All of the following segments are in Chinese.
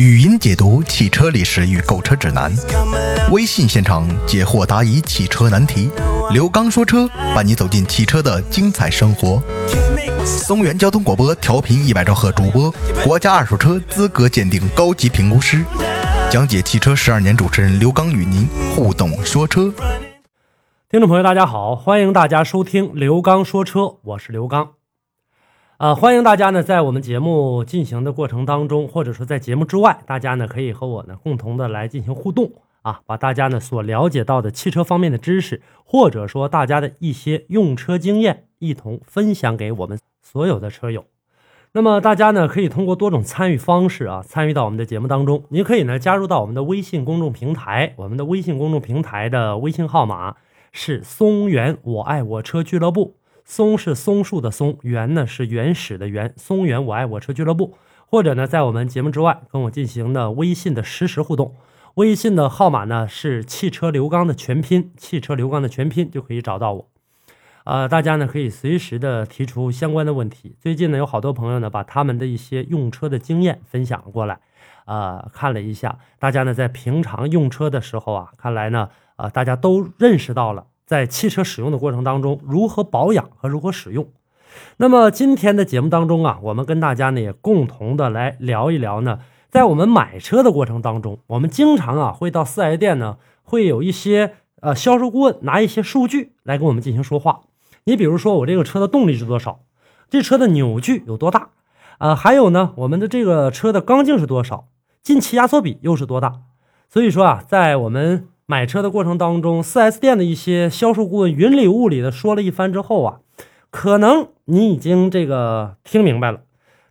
语音解读汽车历史与购车指南，微信现场解惑答疑汽车难题。刘刚说车，伴你走进汽车的精彩生活。松原交通广播调频一百兆赫主播，国家二手车资格鉴定高级评估师，讲解汽车十二年主持人刘刚与您互动说车。听众朋友，大家好，欢迎大家收听刘刚说车，我是刘刚。呃，欢迎大家呢，在我们节目进行的过程当中，或者说在节目之外，大家呢可以和我呢共同的来进行互动啊，把大家呢所了解到的汽车方面的知识，或者说大家的一些用车经验，一同分享给我们所有的车友。那么大家呢可以通过多种参与方式啊，参与到我们的节目当中。您可以呢加入到我们的微信公众平台，我们的微信公众平台的微信号码是松原我爱我车俱乐部。松是松树的松，原呢是原始的原。松原我爱我车俱乐部，或者呢在我们节目之外跟我进行的微信的实时互动，微信的号码呢是汽车刘刚的全拼，汽车刘刚的全拼就可以找到我。呃，大家呢可以随时的提出相关的问题。最近呢有好多朋友呢把他们的一些用车的经验分享过来，呃，看了一下，大家呢在平常用车的时候啊，看来呢，呃，大家都认识到了。在汽车使用的过程当中，如何保养和如何使用？那么今天的节目当中啊，我们跟大家呢也共同的来聊一聊呢，在我们买车的过程当中，我们经常啊会到四 S 店呢，会有一些呃销售顾问拿一些数据来跟我们进行说话。你比如说我这个车的动力是多少，这车的扭矩有多大，呃，还有呢我们的这个车的缸径是多少，进气压缩比又是多大？所以说啊，在我们买车的过程当中，4S 店的一些销售顾问云里雾里的说了一番之后啊，可能你已经这个听明白了，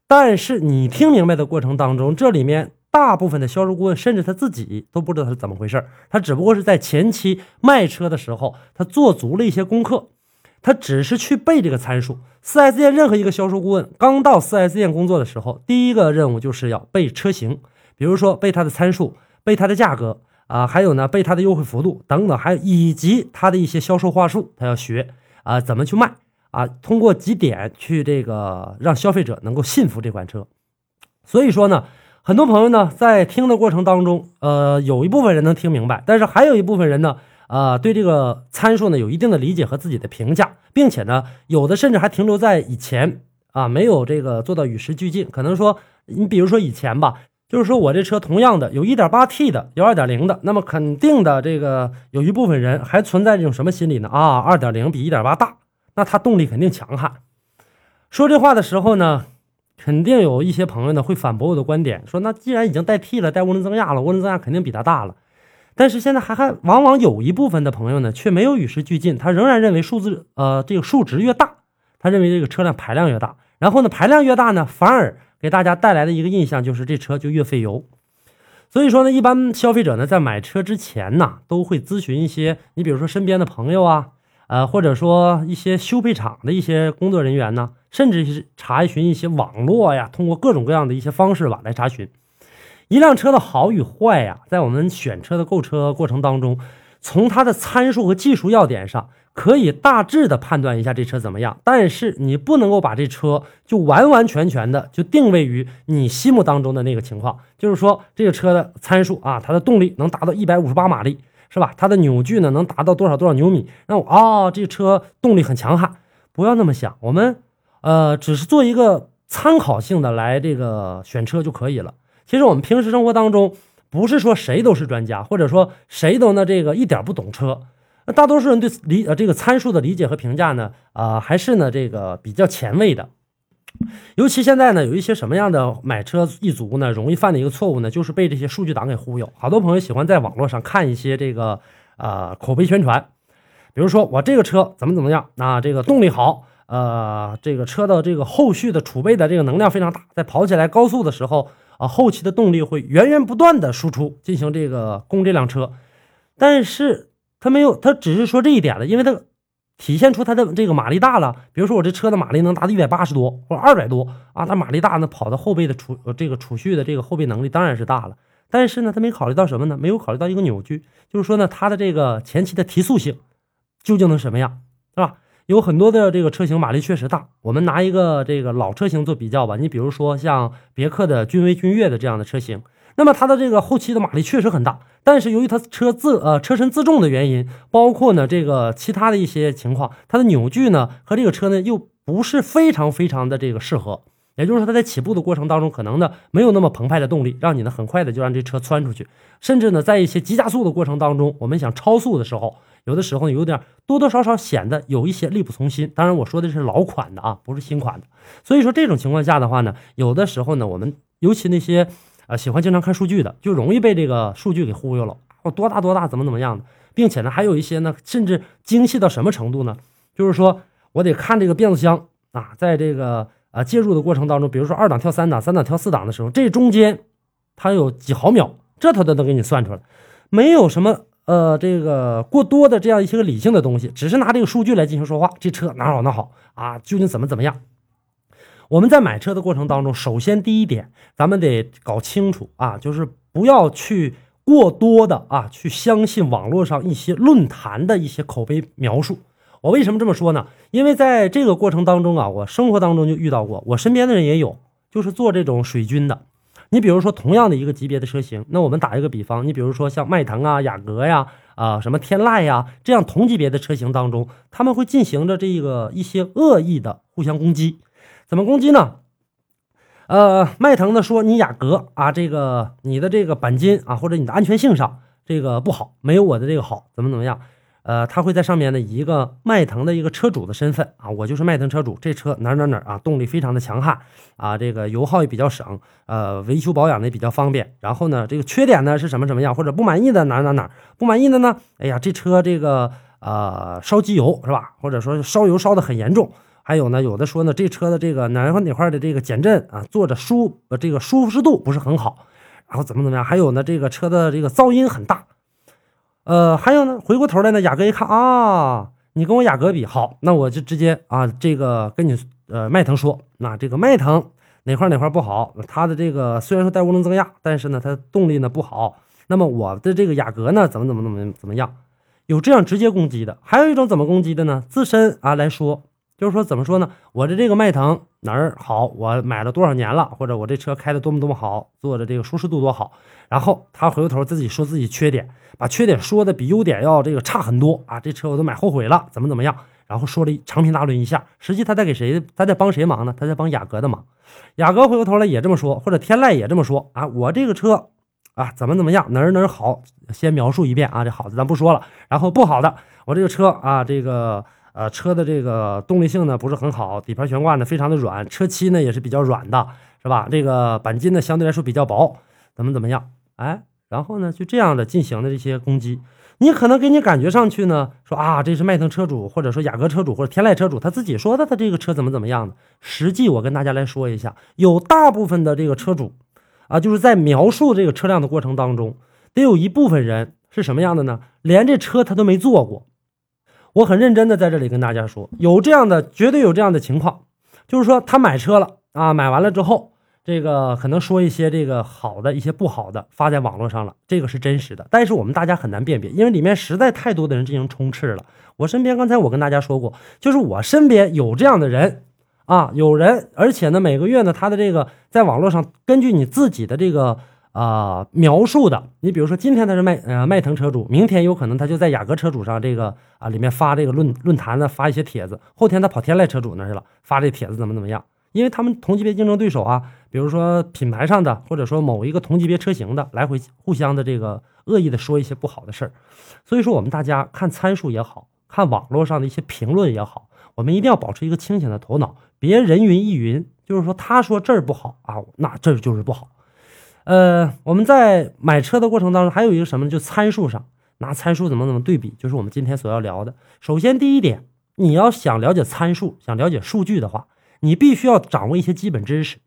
但是你听明白的过程当中，这里面大部分的销售顾问甚至他自己都不知道他是怎么回事他只不过是在前期卖车的时候，他做足了一些功课，他只是去背这个参数。4S 店任何一个销售顾问刚到 4S 店工作的时候，第一个任务就是要背车型，比如说背它的参数，背它的价格。啊，还有呢，被它的优惠幅度等等，还有以及它的一些销售话术，他要学啊，怎么去卖啊，通过几点去这个让消费者能够信服这款车。所以说呢，很多朋友呢在听的过程当中，呃，有一部分人能听明白，但是还有一部分人呢，啊，对这个参数呢有一定的理解和自己的评价，并且呢，有的甚至还停留在以前啊，没有这个做到与时俱进。可能说，你比如说以前吧。就是说我这车同样的有 1.8T 的，有2.0的，那么肯定的这个有一部分人还存在这种什么心理呢？啊，2.0比1.8大，那它动力肯定强悍。说这话的时候呢，肯定有一些朋友呢会反驳我的观点，说那既然已经带 T 了，带涡轮增压了，涡轮增压肯定比它大了。但是现在还还往往有一部分的朋友呢，却没有与时俱进，他仍然认为数字呃这个数值越大，他认为这个车辆排量越大，然后呢排量越大呢，反而。给大家带来的一个印象就是这车就越费油，所以说呢，一般消费者呢在买车之前呢，都会咨询一些，你比如说身边的朋友啊，呃，或者说一些修配厂的一些工作人员呢，甚至是查询一些网络呀，通过各种各样的一些方式吧来查询一辆车的好与坏呀，在我们选车的购车过程当中，从它的参数和技术要点上。可以大致的判断一下这车怎么样，但是你不能够把这车就完完全全的就定位于你心目当中的那个情况，就是说这个车的参数啊，它的动力能达到一百五十八马力，是吧？它的扭矩呢能达到多少多少牛米？那我啊，这车动力很强悍，不要那么想，我们呃只是做一个参考性的来这个选车就可以了。其实我们平时生活当中不是说谁都是专家，或者说谁都呢这个一点不懂车。大多数人对理呃这个参数的理解和评价呢，啊还是呢这个比较前卫的。尤其现在呢，有一些什么样的买车一族呢，容易犯的一个错误呢，就是被这些数据党给忽悠。好多朋友喜欢在网络上看一些这个呃口碑宣传，比如说我这个车怎么怎么样，那这个动力好，呃这个车的这个后续的储备的这个能量非常大，在跑起来高速的时候啊，后期的动力会源源不断的输出进行这个供这辆车，但是。他没有，他只是说这一点了，因为他体现出他的这个马力大了。比如说我这车的马力能达到一百八十多或二百多啊，它马力大，那跑到后备的储这个储蓄的这个后备能力当然是大了。但是呢，他没考虑到什么呢？没有考虑到一个扭矩，就是说呢，它的这个前期的提速性究竟能什么样，是吧？有很多的这个车型马力确实大。我们拿一个这个老车型做比较吧，你比如说像别克的君威、君越的这样的车型。那么它的这个后期的马力确实很大，但是由于它车自呃车身自重的原因，包括呢这个其他的一些情况，它的扭矩呢和这个车呢又不是非常非常的这个适合。也就是说，它在起步的过程当中，可能呢没有那么澎湃的动力，让你呢很快的就让这车窜出去。甚至呢，在一些急加速的过程当中，我们想超速的时候，有的时候有点多多少少显得有一些力不从心。当然，我说的是老款的啊，不是新款的。所以说这种情况下的话呢，有的时候呢，我们尤其那些啊喜欢经常看数据的，就容易被这个数据给忽悠了。哦，多大多大，怎么怎么样的，并且呢，还有一些呢，甚至精细到什么程度呢？就是说我得看这个变速箱啊，在这个。啊，介入的过程当中，比如说二档跳三档，三档跳四档的时候，这中间它有几毫秒，这它都能给你算出来，没有什么呃这个过多的这样一些个理性的东西，只是拿这个数据来进行说话。这车哪好哪好啊？究竟怎么怎么样？我们在买车的过程当中，首先第一点，咱们得搞清楚啊，就是不要去过多的啊去相信网络上一些论坛的一些口碑描述。我为什么这么说呢？因为在这个过程当中啊，我生活当中就遇到过，我身边的人也有，就是做这种水军的。你比如说，同样的一个级别的车型，那我们打一个比方，你比如说像迈腾啊、雅阁呀、啊什么天籁呀这样同级别的车型当中，他们会进行着这个一些恶意的互相攻击。怎么攻击呢？呃，迈腾呢说你雅阁啊，这个你的这个钣金啊，或者你的安全性上这个不好，没有我的这个好，怎么怎么样？呃，他会在上面呢，以一个迈腾的一个车主的身份啊，我就是迈腾车主，这车哪哪哪啊，动力非常的强悍啊，这个油耗也比较省，呃，维修保养的也比较方便。然后呢，这个缺点呢是什么什么样，或者不满意的哪哪哪不满意的呢？哎呀，这车这个呃烧机油是吧？或者说烧油烧的很严重。还有呢，有的说呢，这车的这个哪块哪块的这个减震啊，坐着舒呃这个舒适度不是很好。然后怎么怎么样？还有呢，这个车的这个噪音很大。呃，还有呢，回过头来呢，雅阁一看啊，你跟我雅阁比好，那我就直接啊，这个跟你呃迈腾说，那这个迈腾哪块哪块不好，它的这个虽然说带涡轮增压，但是呢，它动力呢不好。那么我的这个雅阁呢，怎么怎么怎么怎么样？有这样直接攻击的，还有一种怎么攻击的呢？自身啊来说。就是说，怎么说呢？我的这个迈腾哪儿好？我买了多少年了？或者我这车开的多么多么好，坐的这个舒适度多好？然后他回过头自己说自己缺点，把缺点说的比优点要这个差很多啊！这车我都买后悔了，怎么怎么样？然后说了长篇大论一下，实际他在给谁？他在帮谁忙呢？他在帮雅阁的忙。雅阁回过头来也这么说，或者天籁也这么说啊！我这个车啊，怎么怎么样？哪儿哪儿好？先描述一遍啊！这好的咱不说了，然后不好的，我这个车啊，这个。呃，车的这个动力性呢不是很好，底盘悬挂呢非常的软，车漆呢也是比较软的，是吧？这个钣金呢相对来说比较薄，怎么怎么样？哎，然后呢就这样的进行的这些攻击，你可能给你感觉上去呢，说啊这是迈腾车主，或者说雅阁车主，或者天籁车主他自己说的，他这个车怎么怎么样的？实际我跟大家来说一下，有大部分的这个车主啊，就是在描述这个车辆的过程当中，得有一部分人是什么样的呢？连这车他都没坐过。我很认真的在这里跟大家说，有这样的，绝对有这样的情况，就是说他买车了啊，买完了之后，这个可能说一些这个好的，一些不好的发在网络上了，这个是真实的，但是我们大家很难辨别，因为里面实在太多的人进行充斥了。我身边刚才我跟大家说过，就是我身边有这样的人啊，有人，而且呢，每个月呢，他的这个在网络上根据你自己的这个。啊，描述的，你比如说今天他是迈呃迈腾车主，明天有可能他就在雅阁车主上这个啊里面发这个论论坛呢发一些帖子，后天他跑天籁车主那去了发这帖子怎么怎么样？因为他们同级别竞争对手啊，比如说品牌上的或者说某一个同级别车型的来回互相的这个恶意的说一些不好的事儿，所以说我们大家看参数也好看网络上的一些评论也好，我们一定要保持一个清醒的头脑，别人云亦云，就是说他说这儿不好啊，那这就是不好。呃，我们在买车的过程当中，还有一个什么呢？就参数上，拿参数怎么怎么对比，就是我们今天所要聊的。首先，第一点，你要想了解参数，想了解数据的话，你必须要掌握一些基本知识。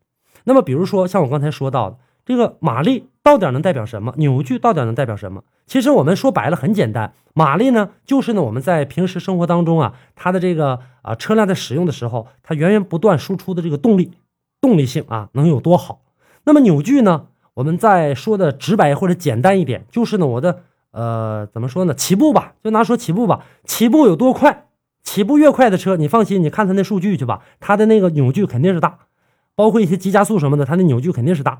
那么，比如说像我刚才说到的，这个马力到底能代表什么？扭矩到底能代表什么？其实我们说白了很简单，马力呢，就是呢我们在平时生活当中啊，它的这个啊车辆在使用的时候，它源源不断输出的这个动力，动力性啊能有多好？那么扭矩呢？我们再说的直白或者简单一点，就是呢，我的呃，怎么说呢？起步吧，就拿说起步吧，起步有多快？起步越快的车，你放心，你看它那数据去吧，它的那个扭矩肯定是大，包括一些急加速什么的，它的扭矩肯定是大。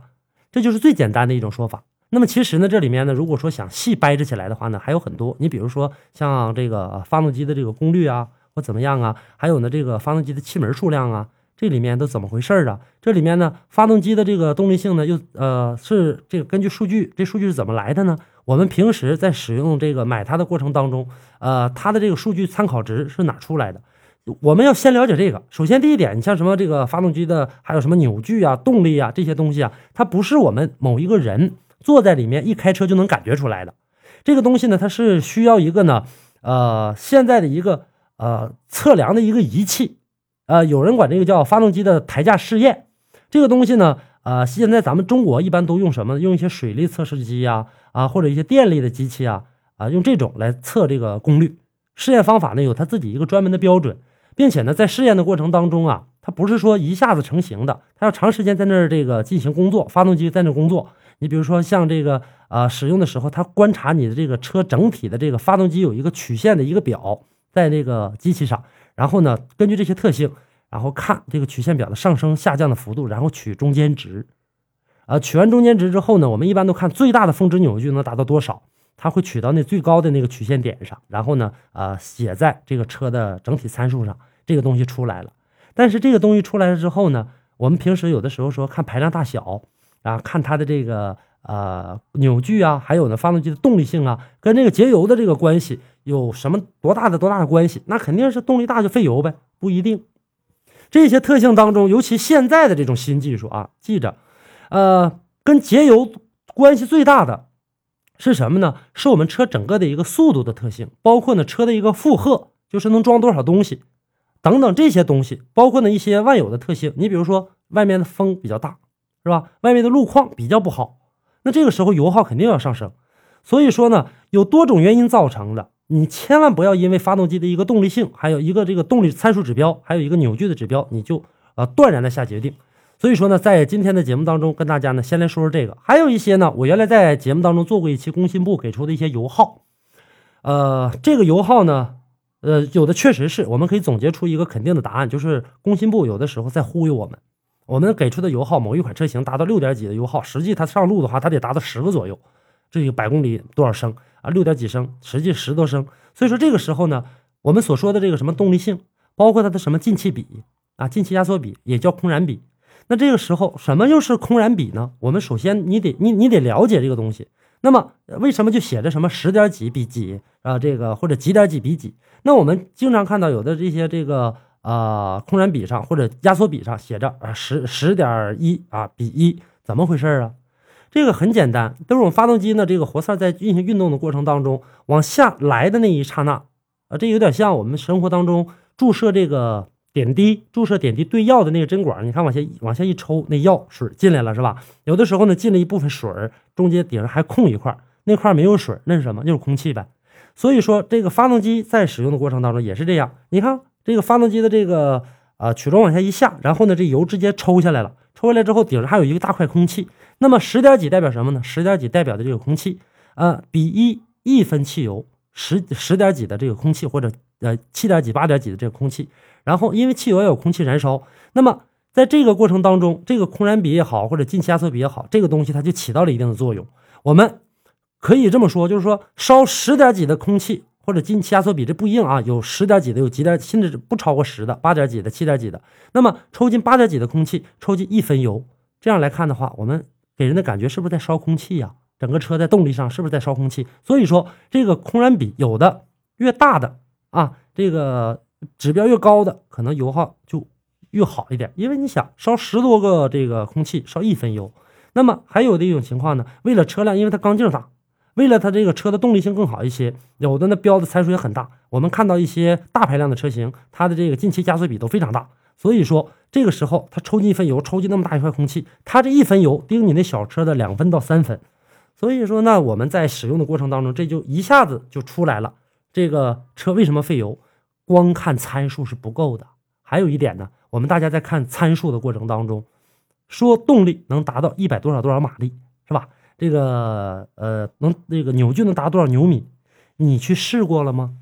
这就是最简单的一种说法。那么其实呢，这里面呢，如果说想细掰扯起来的话呢，还有很多。你比如说像这个发动机的这个功率啊，或怎么样啊，还有呢这个发动机的气门数量啊，这里面都怎么回事啊？这里面呢，发动机的这个动力性呢，又呃是这个根据数据，这数据是怎么来的呢？我们平时在使用这个买它的过程当中，呃，它的这个数据参考值是哪出来的？我们要先了解这个。首先第一点，你像什么这个发动机的，还有什么扭矩啊、动力啊这些东西啊，它不是我们某一个人。坐在里面一开车就能感觉出来的，这个东西呢，它是需要一个呢，呃，现在的一个呃测量的一个仪器，呃，有人管这个叫发动机的台架试验。这个东西呢，呃，现在咱们中国一般都用什么？用一些水力测试机呀，啊，或者一些电力的机器啊，啊，用这种来测这个功率。试验方法呢，有它自己一个专门的标准，并且呢，在试验的过程当中啊，它不是说一下子成型的，它要长时间在那儿这个进行工作，发动机在那工作。你比如说像这个啊，使用的时候，它观察你的这个车整体的这个发动机有一个曲线的一个表在那个机器上，然后呢，根据这些特性，然后看这个曲线表的上升下降的幅度，然后取中间值，啊，取完中间值之后呢，我们一般都看最大的峰值扭矩能达到多少，它会取到那最高的那个曲线点上，然后呢，啊，写在这个车的整体参数上，这个东西出来了。但是这个东西出来了之后呢，我们平时有的时候说看排量大小。啊，看它的这个呃扭矩啊，还有呢发动机的动力性啊，跟这个节油的这个关系有什么多大的多大的关系？那肯定是动力大就费油呗，不一定。这些特性当中，尤其现在的这种新技术啊，记着，呃，跟节油关系最大的是什么呢？是我们车整个的一个速度的特性，包括呢车的一个负荷，就是能装多少东西等等这些东西，包括呢一些万有的特性。你比如说外面的风比较大。是吧？外面的路况比较不好，那这个时候油耗肯定要上升。所以说呢，有多种原因造成的，你千万不要因为发动机的一个动力性，还有一个这个动力参数指标，还有一个扭矩的指标，你就呃断然的下决定。所以说呢，在今天的节目当中，跟大家呢先来说说这个，还有一些呢，我原来在节目当中做过一期工信部给出的一些油耗，呃，这个油耗呢，呃，有的确实是我们可以总结出一个肯定的答案，就是工信部有的时候在忽悠我们。我们给出的油耗，某一款车型达到六点几的油耗，实际它上路的话，它得达到十个左右，这个百公里多少升啊？六点几升，实际十多升。所以说这个时候呢，我们所说的这个什么动力性，包括它的什么进气比啊，进气压缩比也叫空燃比。那这个时候什么又是空燃比呢？我们首先你得你你得了解这个东西。那么为什么就写着什么十点几比几啊？这个或者几点几比几？那我们经常看到有的这些这个。啊，空燃比上或者压缩比上写着啊十十点一啊比一，怎么回事啊？这个很简单，都是我们发动机呢这个活塞在进行运动的过程当中往下来的那一刹那啊，这有点像我们生活当中注射这个点滴，注射点滴兑药的那个针管，你看往下往下一抽，那药水进来了是吧？有的时候呢进了一部分水，中间顶上还空一块，那块没有水，那是什么？就是空气呗。所以说这个发动机在使用的过程当中也是这样，你看。这个发动机的这个啊曲轴往下一下，然后呢，这油直接抽下来了。抽下来之后，顶上还有一个大块空气。那么十点几代表什么呢？十点几代表的这个空气，呃，比一一分汽油十十点几的这个空气，或者呃七点几八点几的这个空气。然后因为汽油要有空气燃烧，那么在这个过程当中，这个空燃比也好，或者进气压缩比也好，这个东西它就起到了一定的作用。我们可以这么说，就是说烧十点几的空气。或者进气压缩比这不一样啊，有十点几的，有几点，甚至不超过十的，八点几的，七点几的。那么抽进八点几的空气，抽进一分油，这样来看的话，我们给人的感觉是不是在烧空气呀？整个车在动力上是不是在烧空气？所以说这个空燃比有的越大的啊，这个指标越高的，可能油耗就越好一点。因为你想烧十多个这个空气，烧一分油。那么还有的一种情况呢，为了车辆，因为它缸径大。为了它这个车的动力性更好一些，有的呢标的参数也很大。我们看到一些大排量的车型，它的这个进气加速比都非常大。所以说这个时候它抽进一分油，抽进那么大一块空气，它这一分油顶你那小车的两分到三分。所以说呢，我们在使用的过程当中，这就一下子就出来了。这个车为什么费油？光看参数是不够的。还有一点呢，我们大家在看参数的过程当中，说动力能达到一百多少多少马力，是吧？这个呃，能那个扭矩能达多少牛米？你去试过了吗？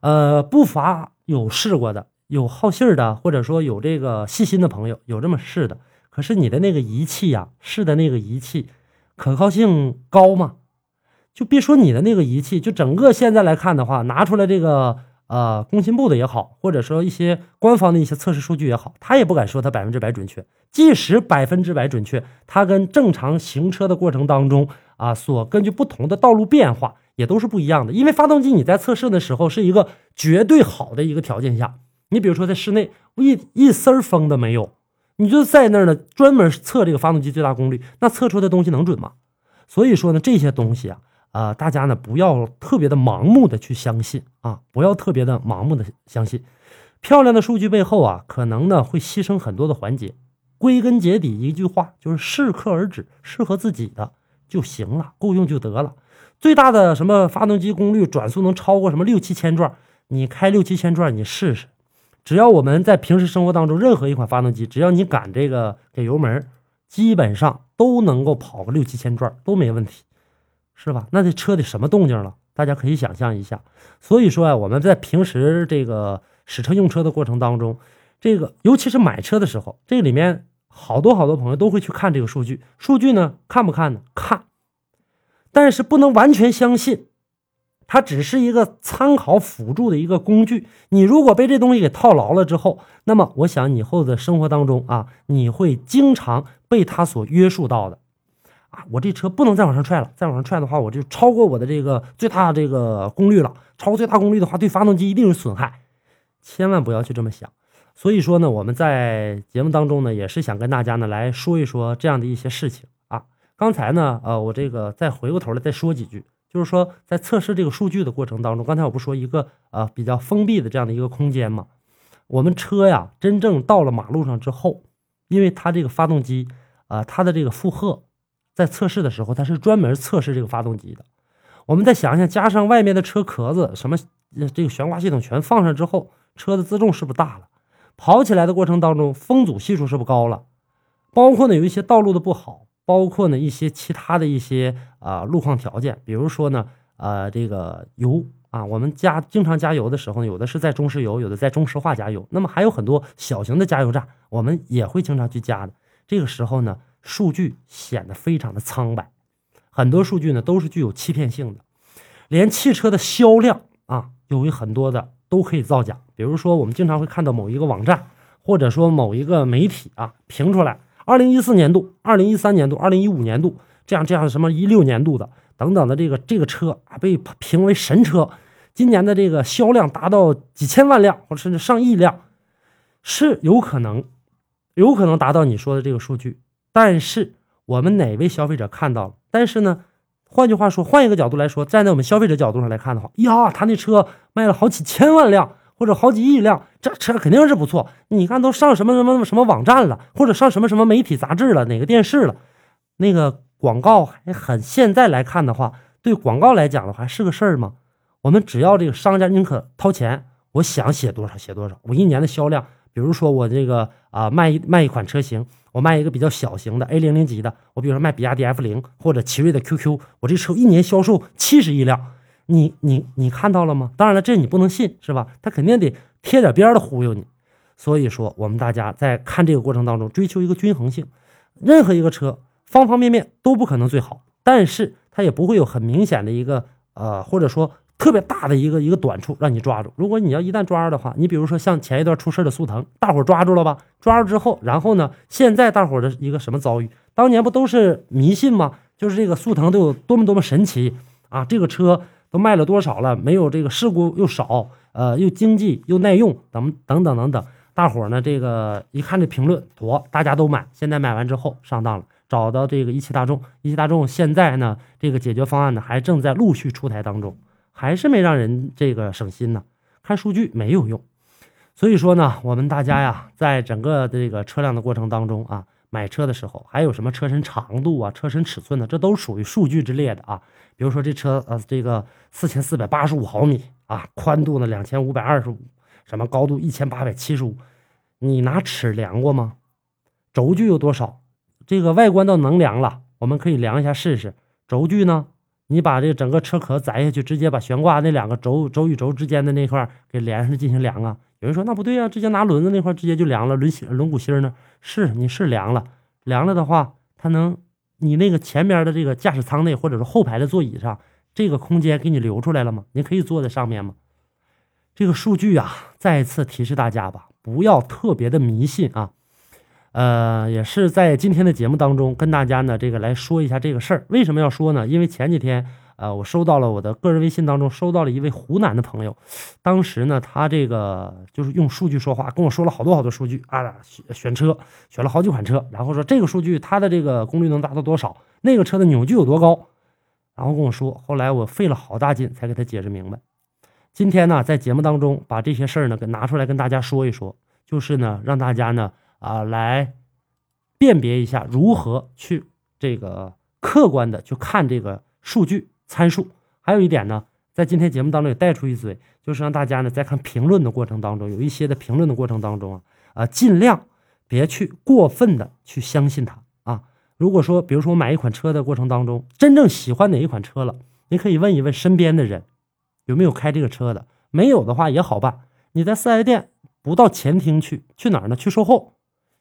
呃，不乏有试过的，有好信儿的，或者说有这个细心的朋友有这么试的。可是你的那个仪器呀，试的那个仪器可靠性高吗？就别说你的那个仪器，就整个现在来看的话，拿出来这个呃工信部的也好，或者说一些官方的一些测试数据也好，他也不敢说它百分之百准确。即使百分之百准确，它跟正常行车的过程当中啊，所根据不同的道路变化也都是不一样的。因为发动机你在测试的时候是一个绝对好的一个条件下，你比如说在室内一一丝风都没有，你就在那儿呢，专门测这个发动机最大功率，那测出的东西能准吗？所以说呢，这些东西啊。啊，大家呢不要特别的盲目的去相信啊，不要特别的盲目的相信。漂亮的数据背后啊，可能呢会牺牲很多的环节。归根结底一句话就是适可而止，适合自己的就行了，够用就得了。最大的什么发动机功率转速能超过什么六七千转，你开六七千转你试试。只要我们在平时生活当中，任何一款发动机，只要你敢这个给油门，基本上都能够跑个六七千转都没问题。是吧？那这车得什么动静了？大家可以想象一下。所以说啊，我们在平时这个使车用车的过程当中，这个尤其是买车的时候，这里面好多好多朋友都会去看这个数据。数据呢，看不看呢？看，但是不能完全相信，它只是一个参考辅助的一个工具。你如果被这东西给套牢了之后，那么我想以后的生活当中啊，你会经常被它所约束到的。啊，我这车不能再往上踹了，再往上踹的话，我就超过我的这个最大这个功率了。超过最大功率的话，对发动机一定有损害，千万不要去这么想。所以说呢，我们在节目当中呢，也是想跟大家呢来说一说这样的一些事情啊。刚才呢，呃，我这个再回过头来再说几句，就是说在测试这个数据的过程当中，刚才我不说一个呃比较封闭的这样的一个空间嘛，我们车呀真正到了马路上之后，因为它这个发动机啊，它的这个负荷。在测试的时候，它是专门测试这个发动机的。我们再想想，加上外面的车壳子，什么这个悬挂系统全放上之后，车的自重是不是大了？跑起来的过程当中，风阻系数是不是高了？包括呢，有一些道路的不好，包括呢一些其他的一些啊路况条件，比如说呢，呃，这个油啊，我们加经常加油的时候呢，有的是在中石油，有的在中石化加油，那么还有很多小型的加油站，我们也会经常去加的。这个时候呢。数据显得非常的苍白，很多数据呢都是具有欺骗性的，连汽车的销量啊，有很多的都可以造假。比如说，我们经常会看到某一个网站，或者说某一个媒体啊评出来，二零一四年度、二零一三年度、二零一五年度这样这样什么一六年度的等等的这个这个车啊被评为神车，今年的这个销量达到几千万辆或者甚至上亿辆，是有可能，有可能达到你说的这个数据。但是我们哪位消费者看到了？但是呢，换句话说，换一个角度来说，站在我们消费者角度上来看的话，呀，他那车卖了好几千万辆或者好几亿辆，这车肯定是不错。你看都上什么什么什么网站了，或者上什么什么媒体杂志了，哪个电视了，那个广告还很。现在来看的话，对广告来讲的话是个事儿吗？我们只要这个商家宁可掏钱，我想写多少写多少。我一年的销量，比如说我这个啊卖一卖一款车型。我卖一个比较小型的 A 零零级的，我比如说卖比亚迪 F 零或者奇瑞的 QQ，我这车一年销售七十亿辆，你你你看到了吗？当然了，这你不能信是吧？他肯定得贴点边的忽悠你。所以说，我们大家在看这个过程当中，追求一个均衡性。任何一个车方方面面都不可能最好，但是它也不会有很明显的一个呃，或者说。特别大的一个一个短处让你抓住。如果你要一旦抓住的话，你比如说像前一段出事的速腾，大伙抓住了吧？抓住之后，然后呢？现在大伙的一个什么遭遇？当年不都是迷信吗？就是这个速腾都有多么多么神奇啊！这个车都卖了多少了？没有这个事故又少，呃，又经济又耐用，等等等等等。大伙呢，这个一看这评论，妥，大家都买。现在买完之后上当了，找到这个一汽大众，一汽大众现在呢，这个解决方案呢，还正在陆续出台当中。还是没让人这个省心呢，看数据没有用，所以说呢，我们大家呀，在整个这个车辆的过程当中啊，买车的时候，还有什么车身长度啊、车身尺寸呢？这都属于数据之列的啊。比如说这车呃，这个四千四百八十五毫米啊，宽度呢两千五百二十五，什么高度一千八百七十五，你拿尺量过吗？轴距有多少？这个外观都能量了，我们可以量一下试试。轴距呢？你把这个整个车壳摘下去，直接把悬挂那两个轴轴与轴之间的那块给连上进行量啊？有人说那不对啊，直接拿轮子那块直接就量了轮轮毂芯呢？是你是量了，量了的话，它能你那个前边的这个驾驶舱内或者是后排的座椅上，这个空间给你留出来了吗？你可以坐在上面吗？这个数据啊，再一次提示大家吧，不要特别的迷信啊。呃，也是在今天的节目当中跟大家呢这个来说一下这个事儿。为什么要说呢？因为前几天。呃，我收到了我的个人微信当中收到了一位湖南的朋友，当时呢，他这个就是用数据说话，跟我说了好多好多数据啊，选车选了好几款车，然后说这个数据它的这个功率能达到多少，那个车的扭矩有多高，然后跟我说，后来我费了好大劲才给他解释明白。今天呢，在节目当中把这些事儿呢给拿出来跟大家说一说，就是呢让大家呢啊来辨别一下如何去这个客观的去看这个数据。参数还有一点呢，在今天节目当中也带出一嘴，就是让大家呢在看评论的过程当中，有一些的评论的过程当中啊，啊尽量别去过分的去相信它啊。如果说，比如说我买一款车的过程当中，真正喜欢哪一款车了，你可以问一问身边的人有没有开这个车的，没有的话也好办，你在四 S 店不到前厅去，去哪呢？去售后，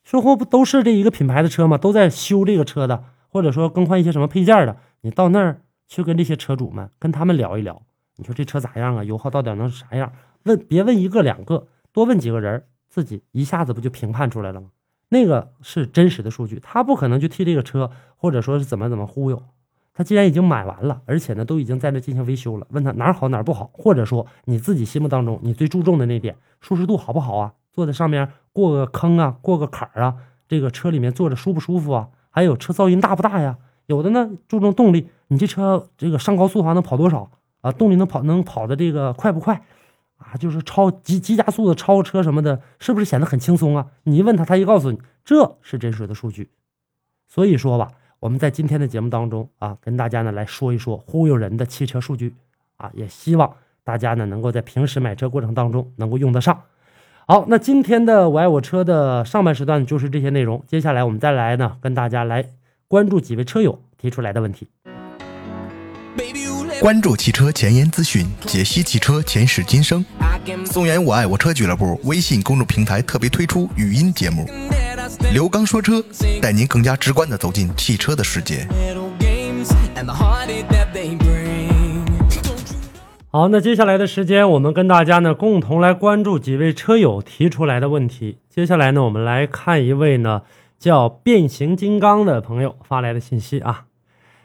售后不都是这一个品牌的车吗？都在修这个车的，或者说更换一些什么配件的，你到那儿。去跟这些车主们跟他们聊一聊，你说这车咋样啊？油耗到底能是啥样？问别问一个两个，多问几个人，自己一下子不就评判出来了吗？那个是真实的数据，他不可能去替这个车，或者说是怎么怎么忽悠。他既然已经买完了，而且呢都已经在那进行维修了，问他哪儿好哪儿不好，或者说你自己心目当中你最注重的那点舒适度好不好啊？坐在上面过个坑啊，过个坎儿啊，这个车里面坐着舒不舒服啊？还有车噪音大不大呀？有的呢注重动力。你这车这个上高速的话能跑多少啊？动力能跑能跑的这个快不快啊？就是超急急加速的超车什么的，是不是显得很轻松啊？你一问他，他一告诉你这是真实的数据。所以说吧，我们在今天的节目当中啊，跟大家呢来说一说忽悠人的汽车数据啊，也希望大家呢能够在平时买车过程当中能够用得上。好，那今天的我爱我车的上半时段就是这些内容，接下来我们再来呢跟大家来关注几位车友提出来的问题。关注汽车前沿资讯，解析汽车前世今生。松原我爱我车俱乐部微信公众平台特别推出语音节目《刘刚说车》，带您更加直观的走进汽车的世界。好，那接下来的时间，我们跟大家呢共同来关注几位车友提出来的问题。接下来呢，我们来看一位呢叫变形金刚的朋友发来的信息啊，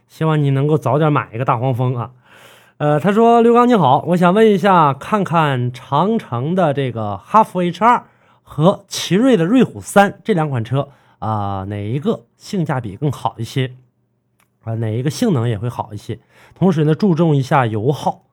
希望你能够早点买一个大黄蜂啊。呃，他说：“刘刚你好，我想问一下，看看长城的这个哈弗 H 二和奇瑞的瑞虎三这两款车啊，哪一个性价比更好一些？啊，哪一个性能也会好一些？同时呢，注重一下油耗，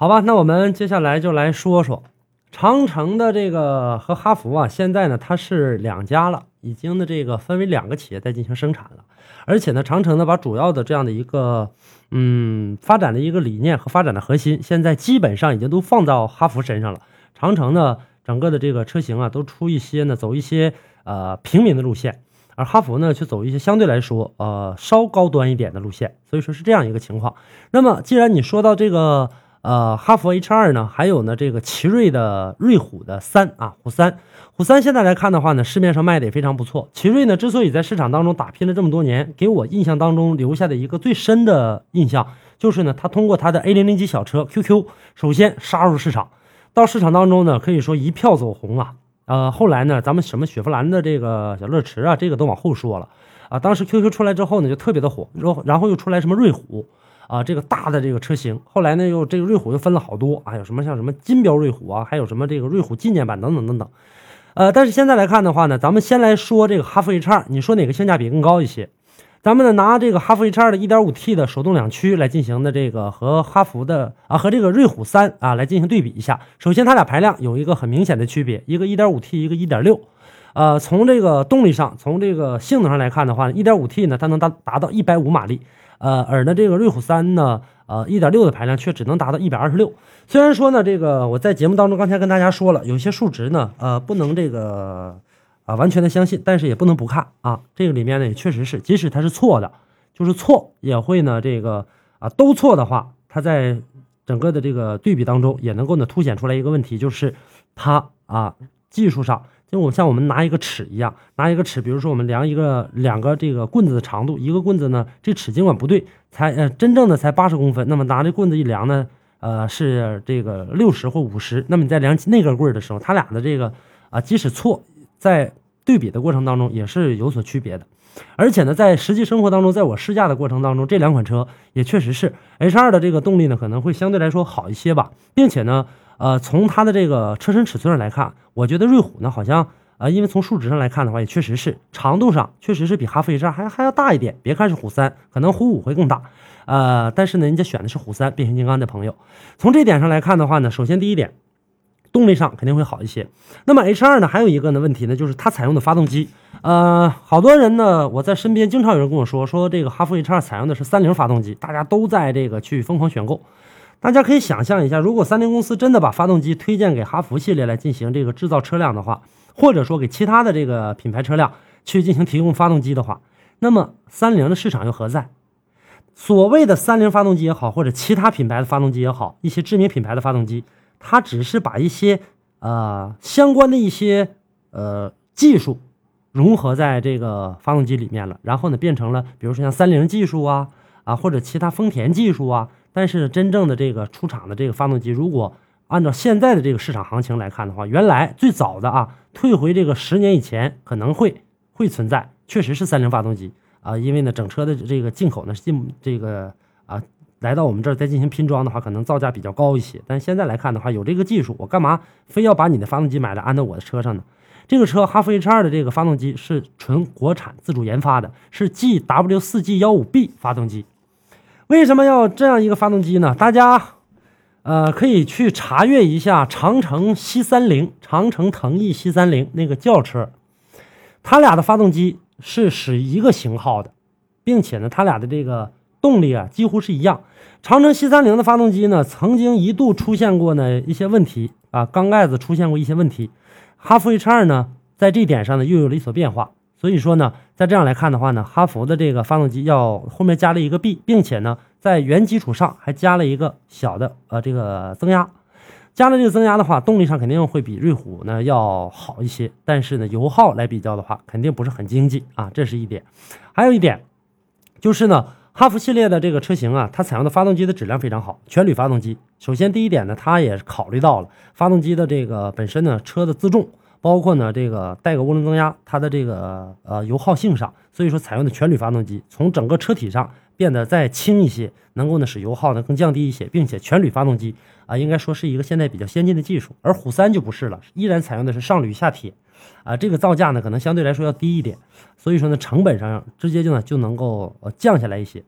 好吧？那我们接下来就来说说长城的这个和哈弗啊，现在呢它是两家了，已经的这个分为两个企业在进行生产了，而且呢，长城呢把主要的这样的一个。”嗯，发展的一个理念和发展的核心，现在基本上已经都放到哈弗身上了。长城呢，整个的这个车型啊，都出一些呢，走一些呃平民的路线，而哈弗呢，却走一些相对来说呃稍高端一点的路线。所以说是这样一个情况。那么，既然你说到这个呃哈弗 H 二呢，还有呢这个奇瑞的瑞虎的三啊虎三。虎三现在来看的话呢，市面上卖的也非常不错。奇瑞呢，之所以在市场当中打拼了这么多年，给我印象当中留下的一个最深的印象，就是呢，它通过它的 A 零零级小车 QQ，首先杀入市场，到市场当中呢，可以说一票走红啊。呃，后来呢，咱们什么雪佛兰的这个小乐驰啊，这个都往后说了啊。当时 QQ 出来之后呢，就特别的火，然后然后又出来什么瑞虎啊，这个大的这个车型。后来呢，又这个瑞虎又分了好多啊，有什么像什么金标瑞虎啊，还有什么这个瑞虎纪念版等等等等。呃，但是现在来看的话呢，咱们先来说这个哈弗 H 二，你说哪个性价比更高一些？咱们呢拿这个哈弗 H 二的 1.5T 的手动两驱来进行的这个和哈弗的啊和这个瑞虎三啊来进行对比一下。首先，它俩排量有一个很明显的区别，一个 1.5T，一个1.6。呃，从这个动力上，从这个性能上来看的话，1.5T 呢它能达达到150马力，呃，而呢这个瑞虎三呢。呃，一点六的排量却只能达到一百二十六。虽然说呢，这个我在节目当中刚才跟大家说了，有些数值呢，呃，不能这个啊完全的相信，但是也不能不看啊。这个里面呢，也确实是，即使它是错的，就是错也会呢，这个啊都错的话，它在整个的这个对比当中也能够呢凸显出来一个问题，就是它啊技术上就我像我们拿一个尺一样，拿一个尺，比如说我们量一个两个这个棍子的长度，一个棍子呢，这尺尽管不对，才呃真正的才八十公分，那么拿这棍子一量呢，呃是这个六十或五十，那么你在量那根棍儿的时候，它俩的这个啊，即使错，在对比的过程当中也是有所区别的。而且呢，在实际生活当中，在我试驾的过程当中，这两款车也确实是 H2 的这个动力呢，可能会相对来说好一些吧，并且呢，呃，从它的这个车身尺寸上来看，我觉得瑞虎呢，好像啊，因为从数值上来看的话，也确实是长度上确实是比哈弗 H2 还还要大一点。别看是虎三，可能虎五会更大，呃，但是呢，人家选的是虎三变形金刚的朋友，从这点上来看的话呢，首先第一点。动力上肯定会好一些。那么 H 二呢，还有一个呢问题呢，就是它采用的发动机，呃，好多人呢，我在身边经常有人跟我说，说这个哈弗 H 二采用的是三菱发动机，大家都在这个去疯狂选购。大家可以想象一下，如果三菱公司真的把发动机推荐给哈弗系列来进行这个制造车辆的话，或者说给其他的这个品牌车辆去进行提供发动机的话，那么三菱的市场又何在？所谓的三菱发动机也好，或者其他品牌的发动机也好，一些知名品牌的发动机。它只是把一些呃相关的一些呃技术融合在这个发动机里面了，然后呢变成了比如说像三菱技术啊啊或者其他丰田技术啊，但是真正的这个出厂的这个发动机，如果按照现在的这个市场行情来看的话，原来最早的啊退回这个十年以前可能会会存在，确实是三菱发动机啊，因为呢整车的这个进口呢进这个啊。来到我们这儿再进行拼装的话，可能造价比较高一些。但现在来看的话，有这个技术，我干嘛非要把你的发动机买了安到我的车上呢？这个车哈弗 H 二的这个发动机是纯国产自主研发的，是 GW 四 G 幺五 B 发动机。为什么要这样一个发动机呢？大家呃可以去查阅一下长城 C 三零、长城腾翼 C 三零那个轿车，它俩的发动机是使一个型号的，并且呢，它俩的这个。动力啊，几乎是一样。长城 C 三零的发动机呢，曾经一度出现过呢一些问题啊，缸盖子出现过一些问题。哈弗 H 二呢，在这点上呢又有了一所变化。所以说呢，在这样来看的话呢，哈弗的这个发动机要后面加了一个 B，并且呢，在原基础上还加了一个小的呃这个增压。加了这个增压的话，动力上肯定会比瑞虎呢要好一些，但是呢，油耗来比较的话，肯定不是很经济啊，这是一点。还有一点就是呢。哈弗系列的这个车型啊，它采用的发动机的质量非常好，全铝发动机。首先第一点呢，它也考虑到了发动机的这个本身呢车的自重，包括呢这个带个涡轮增压，它的这个呃油耗性上，所以说采用的全铝发动机，从整个车体上变得再轻一些，能够呢使油耗呢更降低一些，并且全铝发动机啊，应该说是一个现在比较先进的技术。而虎三就不是了，依然采用的是上铝下铁。啊，这个造价呢，可能相对来说要低一点，所以说呢，成本上直接就呢就能够呃降下来一些。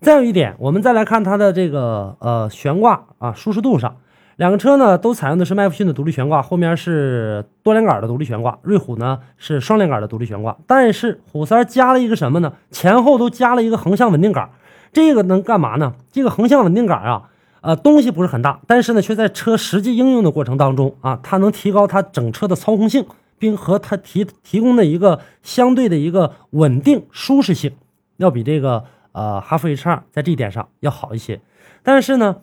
再有一点，我们再来看它的这个呃悬挂啊舒适度上，两个车呢都采用的是麦弗逊的独立悬挂，后面是多连杆的独立悬挂，瑞虎呢是双连杆的独立悬挂，但是虎三加了一个什么呢？前后都加了一个横向稳定杆，这个能干嘛呢？这个横向稳定杆啊，呃东西不是很大，但是呢却在车实际应用的过程当中啊，它能提高它整车的操控性。并和它提提供的一个相对的一个稳定舒适性，要比这个呃哈弗 H 二在这一点上要好一些。但是呢，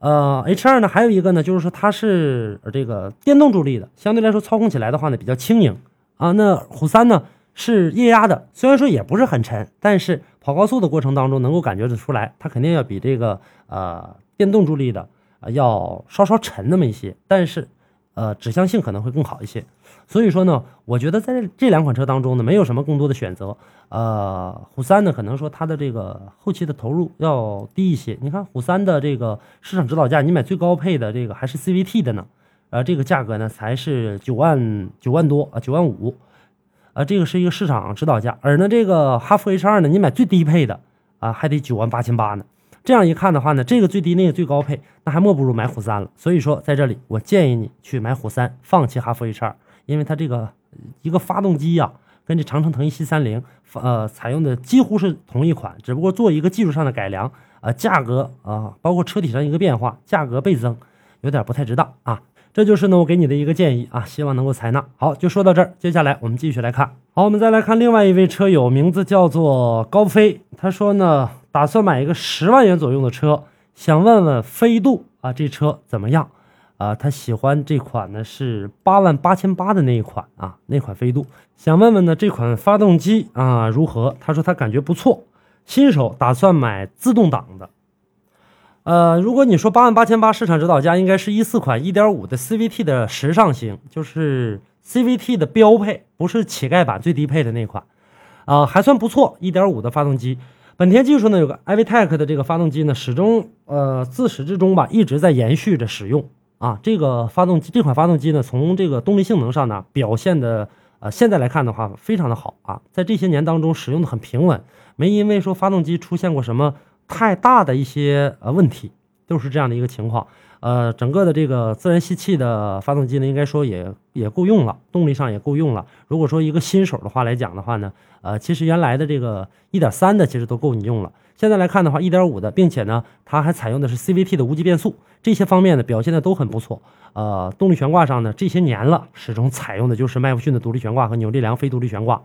呃 H 二呢还有一个呢，就是说它是这个电动助力的，相对来说操控起来的话呢比较轻盈啊。那虎三呢是液压的，虽然说也不是很沉，但是跑高速的过程当中能够感觉得出来，它肯定要比这个呃电动助力的啊要稍稍沉那么一些，但是。呃，指向性可能会更好一些，所以说呢，我觉得在这两款车当中呢，没有什么更多的选择。呃，虎三呢，可能说它的这个后期的投入要低一些。你看虎三的这个市场指导价，你买最高配的这个还是 CVT 的呢，呃，这个价格呢才是九万九万多啊，九万五，啊，这个是一个市场指导价。而呢，这个哈弗 H 二呢，你买最低配的啊，还得九万八千八呢。这样一看的话呢，这个最低那个最高配，那还莫不如买虎三了。所以说，在这里我建议你去买虎三，放弃哈弗 H 二，因为它这个一个发动机呀，跟这长城腾翼 C 三零呃采用的几乎是同一款，只不过做一个技术上的改良，呃，价格啊，包括车体上一个变化，价格倍增，有点不太值当啊。这就是呢我给你的一个建议啊，希望能够采纳。好，就说到这儿，接下来我们继续来看。好，我们再来看另外一位车友，名字叫做高飞，他说呢。打算买一个十万元左右的车，想问问飞度啊，这车怎么样？啊，他喜欢这款呢是八万八千八的那一款啊，那款飞度，想问问呢这款发动机啊如何？他说他感觉不错，新手打算买自动挡的。呃，如果你说八万八千八市场指导价，应该是一四款一点五的 CVT 的时尚型，就是 CVT 的标配，不是乞丐版最低配的那款，啊，还算不错，一点五的发动机。本田技术呢有个 iVTEC 的这个发动机呢，始终呃自始至终吧一直在延续着使用啊。这个发动机这款发动机呢，从这个动力性能上呢表现的呃现在来看的话非常的好啊，在这些年当中使用的很平稳，没因为说发动机出现过什么。太大的一些呃问题，都是这样的一个情况。呃，整个的这个自然吸气的发动机呢，应该说也也够用了，动力上也够用了。如果说一个新手的话来讲的话呢，呃，其实原来的这个一点三的其实都够你用了。现在来看的话，一点五的，并且呢，它还采用的是 CVT 的无级变速，这些方面呢表现的都很不错。呃，动力悬挂上呢，这些年了，始终采用的就是麦弗逊的独立悬挂和扭力梁非独立悬挂。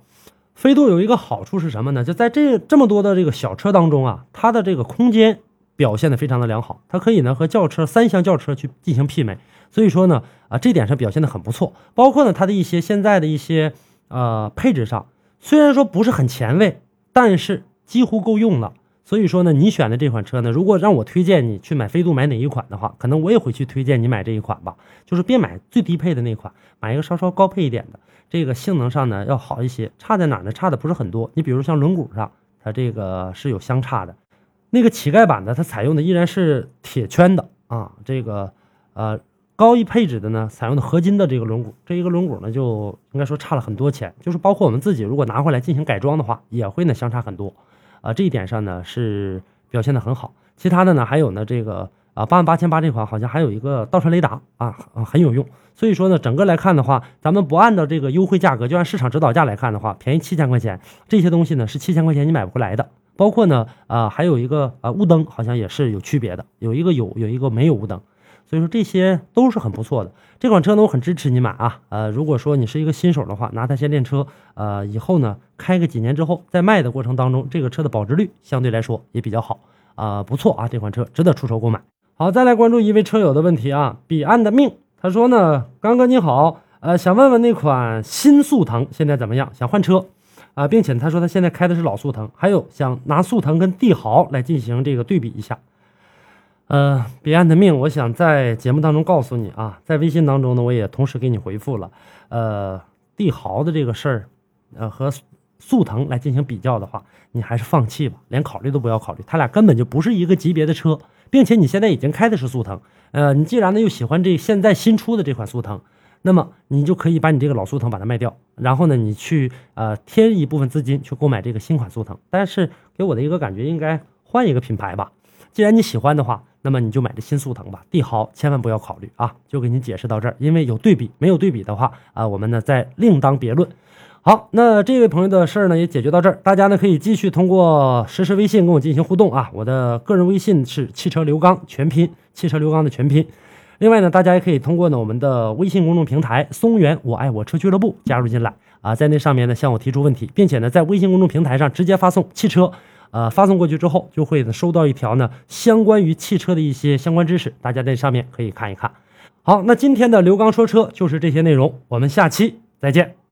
飞度有一个好处是什么呢？就在这这么多的这个小车当中啊，它的这个空间表现的非常的良好，它可以呢和轿车三厢轿车去进行媲美，所以说呢啊这点上表现的很不错。包括呢它的一些现在的一些呃配置上，虽然说不是很前卫，但是几乎够用了。所以说呢你选的这款车呢，如果让我推荐你去买飞度买哪一款的话，可能我也会去推荐你买这一款吧，就是别买最低配的那款，买一个稍稍高配一点的。这个性能上呢要好一些，差在哪呢？差的不是很多。你比如像轮毂上，它这个是有相差的。那个乞丐版的，它采用的依然是铁圈的啊。这个呃高一配置的呢，采用的合金的这个轮毂，这一个轮毂呢就应该说差了很多钱。就是包括我们自己如果拿回来进行改装的话，也会呢相差很多啊。这一点上呢是表现的很好。其他的呢还有呢这个。啊，八万八千八这款好像还有一个倒车雷达啊啊，很有用。所以说呢，整个来看的话，咱们不按照这个优惠价格，就按市场指导价来看的话，便宜七千块钱。这些东西呢是七千块钱你买不回来的。包括呢啊，还有一个啊雾灯好像也是有区别的，有一个有，有一个没有雾灯。所以说这些都是很不错的。这款车呢我很支持你买啊。呃，如果说你是一个新手的话，拿它先练车，呃，以后呢开个几年之后，在卖的过程当中，这个车的保值率相对来说也比较好啊，不错啊，这款车值得出手购买。好，再来关注一位车友的问题啊，彼岸的命，他说呢，刚哥你好，呃，想问问那款新速腾现在怎么样？想换车啊，并且他说他现在开的是老速腾，还有想拿速腾跟帝豪来进行这个对比一下。呃，彼岸的命，我想在节目当中告诉你啊，在微信当中呢，我也同时给你回复了，呃，帝豪的这个事儿，呃，和速腾来进行比较的话，你还是放弃吧，连考虑都不要考虑，他俩根本就不是一个级别的车。并且你现在已经开的是速腾，呃，你既然呢又喜欢这现在新出的这款速腾，那么你就可以把你这个老速腾把它卖掉，然后呢你去呃添一部分资金去购买这个新款速腾。但是给我的一个感觉，应该换一个品牌吧。既然你喜欢的话，那么你就买这新速腾吧。帝豪千万不要考虑啊，就给你解释到这儿，因为有对比，没有对比的话啊，我们呢再另当别论。好，那这位朋友的事儿呢也解决到这儿，大家呢可以继续通过实时微信跟我进行互动啊。我的个人微信是汽车刘刚全拼，汽车刘刚的全拼。另外呢，大家也可以通过呢我们的微信公众平台松原我爱我车俱乐部加入进来啊，在那上面呢向我提出问题，并且呢在微信公众平台上直接发送汽车，呃发送过去之后就会收到一条呢相关于汽车的一些相关知识，大家在上面可以看一看。好，那今天的刘刚说车就是这些内容，我们下期再见。